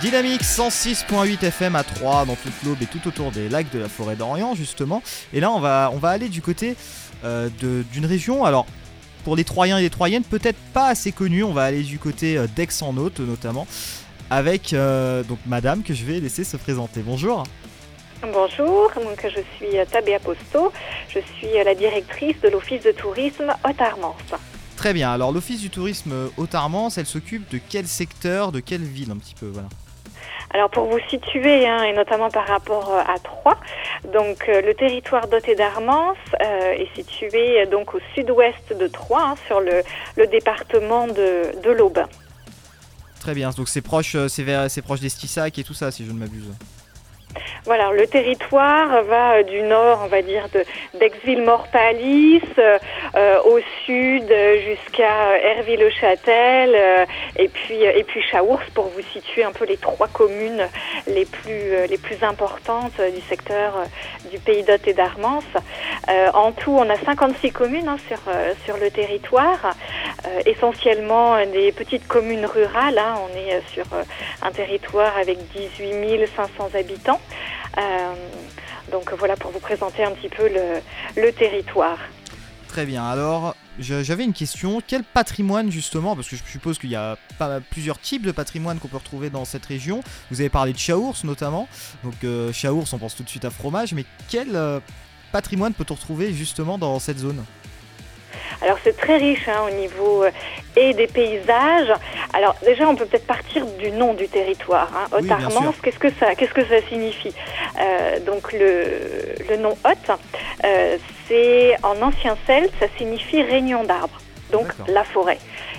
Dynamique 106.8 FM à 3 dans toute l'aube et tout autour des lacs de la forêt d'Orient justement. Et là on va, on va aller du côté euh, d'une région, alors pour les Troyens et les Troyennes peut-être pas assez connue, on va aller du côté euh, d'Aix-en-Othe notamment, avec euh, donc madame que je vais laisser se présenter. Bonjour. Bonjour, donc je suis Tabea Posto, je suis la directrice de l'Office de tourisme Haute-Armance. Très bien, alors l'Office du tourisme Haute-Armance, elle s'occupe de quel secteur, de quelle ville un petit peu voilà. Alors pour vous situer, hein, et notamment par rapport euh, à Troyes, donc euh, le territoire doté d'Armance euh, est situé donc au sud-ouest de Troyes, hein, sur le, département de, l'Aube. Très bien, donc c'est proche, c'est proche d'Estissac et tout ça, si je ne m'abuse. Voilà, le territoire va euh, du nord, on va dire, d'Aixville-Morpalis, euh, euh, au sud jusqu'à Herville-le-Châtel, et puis et puis pour vous situer un peu les trois communes les plus les plus importantes du secteur du Pays d'Hôte et d'Armance. en tout, on a 56 communes hein, sur sur le territoire, essentiellement des petites communes rurales. Hein. on est sur un territoire avec 18 500 habitants. Euh, donc voilà pour vous présenter un petit peu le, territoire. Très bien, alors j'avais une question, quel patrimoine justement, parce que je suppose qu'il y a plusieurs types de patrimoine qu'on peut retrouver dans cette région, vous avez parlé de Chaours notamment, donc euh, Chaours on pense tout de suite à fromage, mais quel euh, patrimoine peut-on retrouver justement dans cette zone? Alors c'est très riche hein, au niveau euh, et des paysages. Alors déjà on peut peut-être partir du nom du territoire. Hein. Haute-Armance, qu'est-ce que ça, qu'est-ce que ça signifie? Euh, Donc le, le nom Haute, euh, c'est en ancien celte, ça signifie réunion d'arbres. Donc la forêt.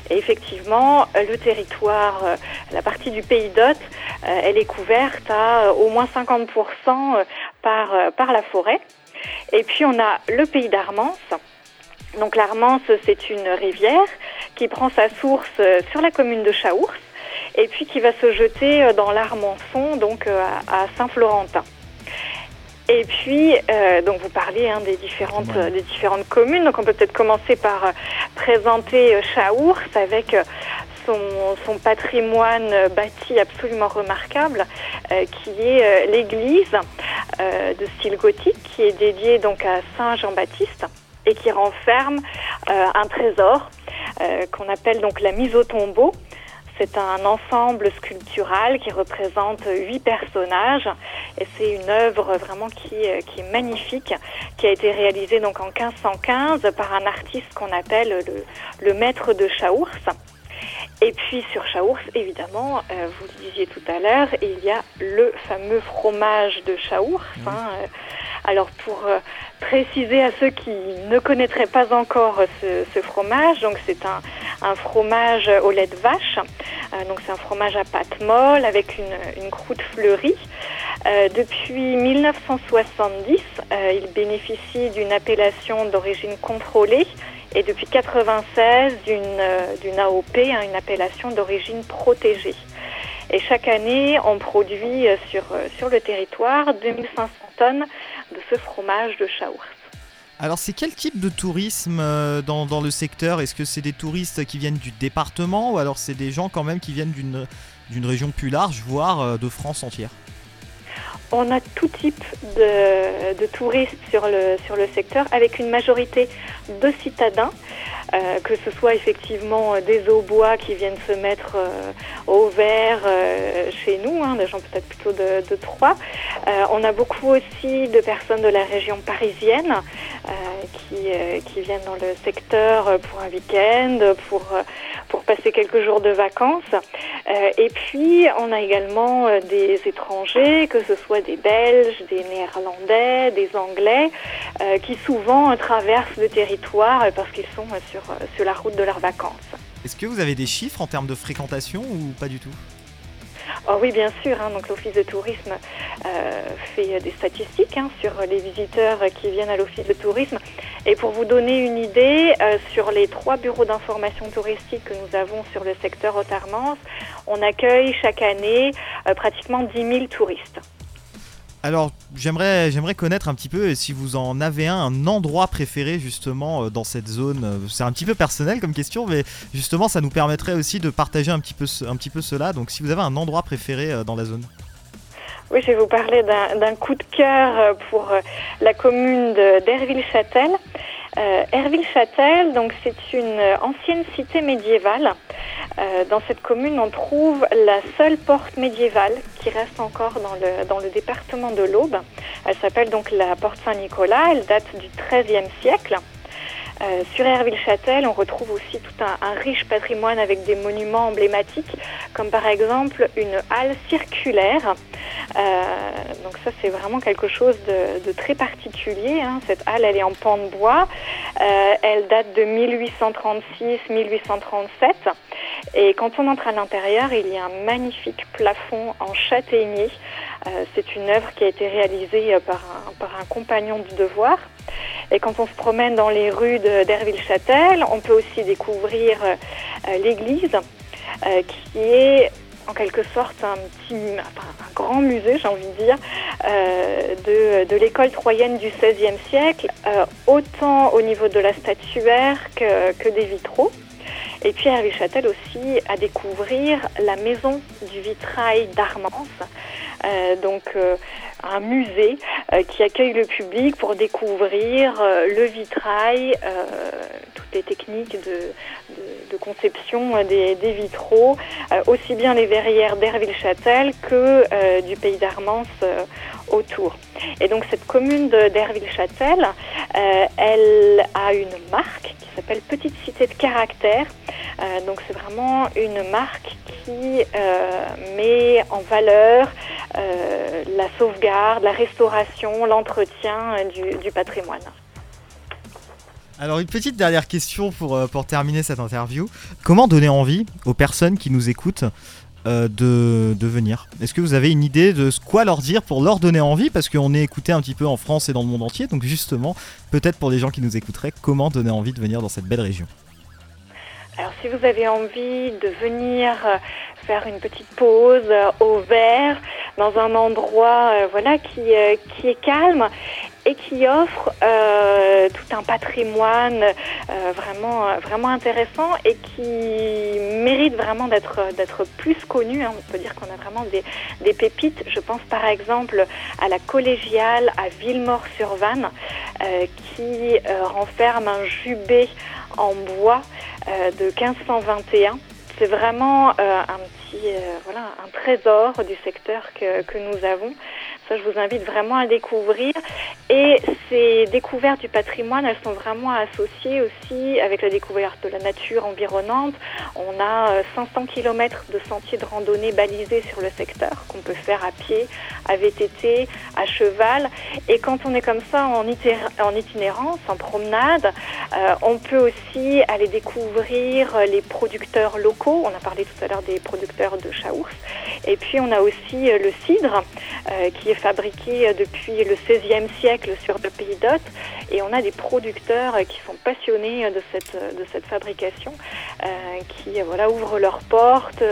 Et effectivement, le territoire, la partie du pays d'Hôte, elle est couverte à au moins 50% par, par la forêt. Et puis on a le pays d'Armance, donc l'Armance, c'est une rivière qui prend sa source euh, sur la commune de Chaours et puis qui va se jeter euh, dans l'Armançon, donc euh, à Saint-Florentin. Et puis, donc vous parlez hein, des différentes des différentes communes. Donc on peut peut-être commencer par présenter Chaours avec son, son, patrimoine bâti absolument remarquable, qui est l'église de style gothique, qui est dédiée donc à Saint Jean-Baptiste et qui renferme euh, un trésor euh, qu'on appelle donc la mise au tombeau. C'est un ensemble sculptural qui représente huit personnages et c'est une œuvre vraiment qui, euh, qui, est magnifique, qui a été réalisée donc en 1515 par un artiste qu'on appelle le, le, maître de Chaours. Et puis sur Chaours, évidemment, vous le disiez tout à l'heure, il y a le fameux fromage de Chaours. Hein, alors pour euh, préciser à ceux qui ne connaîtraient pas encore ce, fromage, donc c'est un, fromage au lait de vache. Euh, donc c'est un fromage à pâte molle avec une, croûte fleurie. Euh, depuis 1970, il bénéficie d'une appellation d'origine contrôlée et depuis 1996 d'une AOP, hein, une appellation d'origine protégée. Et chaque année, on produit sur, sur le territoire 2500 tonnes de ce fromage de Chaours. Alors c'est quel type de tourisme euh, dans, dans, le secteur? Est-ce que c'est des touristes qui viennent du département ou alors c'est des gens quand même qui viennent d'une, d'une région plus large, voire euh, de France entière? On a tout type de, de, touristes sur le, sur le secteur, avec une majorité de citadins euh, que ce soit effectivement euh, des bois qui viennent se mettre euh, au vert chez nous, hein, des gens peut-être plutôt de, de Troyes. on a beaucoup aussi de personnes de la région parisienne qui, qui viennent dans le secteur pour un week-end, pour, pour passer quelques jours de vacances. et puis, on a également des étrangers, que ce soit des Belges, des Néerlandais, des Anglais, qui souvent traversent le territoire parce qu'ils sont sur euh, sur, la route de leurs vacances. Est-ce que vous avez des chiffres en termes de fréquentation ou pas du tout? Oh oui, bien sûr. Hein. donc l'Office de tourisme euh, fait des statistiques hein, sur les visiteurs qui viennent à l'Office de tourisme. Et pour vous donner une idée, euh, sur les trois bureaux d'information touristique que nous avons sur le secteur Haute-Armance, on accueille chaque année pratiquement 10 000 touristes. Alors, j'aimerais, j'aimerais connaître un petit peu si vous en avez un, un endroit préféré justement euh, dans cette zone. Euh, c'est un petit peu personnel comme question, mais justement, ça nous permettrait aussi de partager un petit peu, un petit peu cela. Donc, si vous avez un endroit préféré euh, dans la zone. Oui, je vais vous parler d'un coup de cœur pour la commune d'Herville-Châtel. Herville-Châtel, donc c'est une ancienne cité médiévale euh, dans cette commune, on trouve la seule porte médiévale qui reste encore dans le, dans le département de l'Aube. Elle s'appelle donc la porte Saint-Nicolas. Elle date du XIIIe siècle. Euh, sur Herville-Châtel, on retrouve aussi tout un, riche patrimoine avec des monuments emblématiques, comme par exemple une halle circulaire. Euh, donc ça, c'est vraiment quelque chose de, très particulier. Hein. Cette halle, elle est en pan de bois. elle date de 1836-1837. Et quand on entre à l'intérieur, il y a un magnifique plafond en châtaignier. Euh, c'est une œuvre qui a été réalisée euh, par un, compagnon du devoir. Et quand on se promène dans les rues d'Herville-Châtel, on peut aussi découvrir euh, l'église, qui est en quelque sorte un petit, un grand musée, j'ai envie de dire, de, de l'école troyenne du XVIe siècle, autant au niveau de la statuaire que, que des vitraux. Et puis Hervé Châtel aussi à découvrir la maison du vitrail d'Armance, euh, donc euh, un musée euh, qui accueille le public pour découvrir le vitrail, les techniques de, conception des, vitraux, aussi bien les verrières d'Herville-Châtel que du pays d'Armance autour. Et donc cette commune d'Herville-Châtel, elle a une marque qui s'appelle Petite Cité de Caractère. Euh, donc c'est vraiment une marque qui euh, met en valeur euh, la sauvegarde, la restauration, l'entretien du, patrimoine. Alors une petite dernière question pour, pour terminer cette interview. Comment donner envie aux personnes qui nous écoutent de, de, venir? Est-ce que vous avez une idée de quoi leur dire pour leur donner envie? Parce qu'on est écouté un petit peu en France et dans le monde entier. Donc justement, peut-être pour les gens qui nous écouteraient, comment donner envie de venir dans cette belle région? Alors si vous avez envie de venir euh, faire une petite pause euh, au vert dans un endroit euh, voilà qui est calme et qui offre tout un patrimoine vraiment vraiment intéressant et qui mérite vraiment d'être d'être plus connu. Hein. On peut dire qu'on a vraiment des, des pépites. Je pense par exemple à la collégiale à Villemort-sur-Vanne qui renferme un jubé en bois euh, de 1521. C'est vraiment euh, un petit, euh, voilà, un trésor du secteur que, que nous avons je vous invite vraiment à découvrir. Et ces découvertes du patrimoine, elles sont vraiment associées aussi avec la découverte de la nature environnante. On a 500 euh, km de sentiers de randonnée balisés sur le secteur qu'on peut faire à pied, à VTT, à cheval. Et quand on est comme ça en, itinérance, en promenade, euh, on peut aussi aller découvrir les producteurs locaux. On a parlé tout à l'heure des producteurs de chaours. Et puis on a aussi euh, le cidre qui est fabriqué euh, depuis le XVIe siècle sur le pays d'Hôte et on a des producteurs euh, qui sont passionnés euh, de cette, de cette fabrication qui voilà, ouvrent leurs portes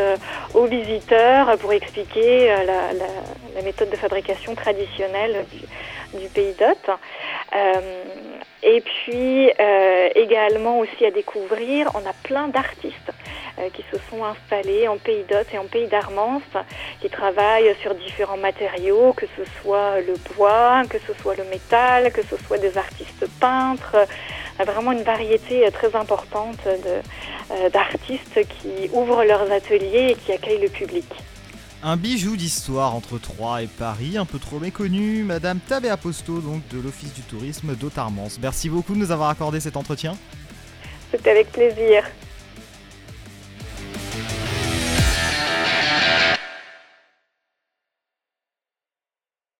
aux visiteurs pour expliquer la, méthode de fabrication traditionnelle du, pays d'Hôte. et puis également aussi à découvrir, on a plein d'artistes qui se sont installés en pays d'Hôte et en pays d'Armance, qui travaillent sur différents matériaux, que ce soit le bois, que ce soit le métal, que ce soit des artistes peintres, euh, vraiment une variété euh, très importante d'artistes qui ouvrent leurs ateliers et qui accueillent le public. Un bijou d'histoire entre Troyes et Paris, un peu trop méconnu, Madame Tabé Aposto, donc de l'Office du tourisme d'Autarmance. Merci beaucoup de nous avoir accordé cet entretien. C'était avec plaisir.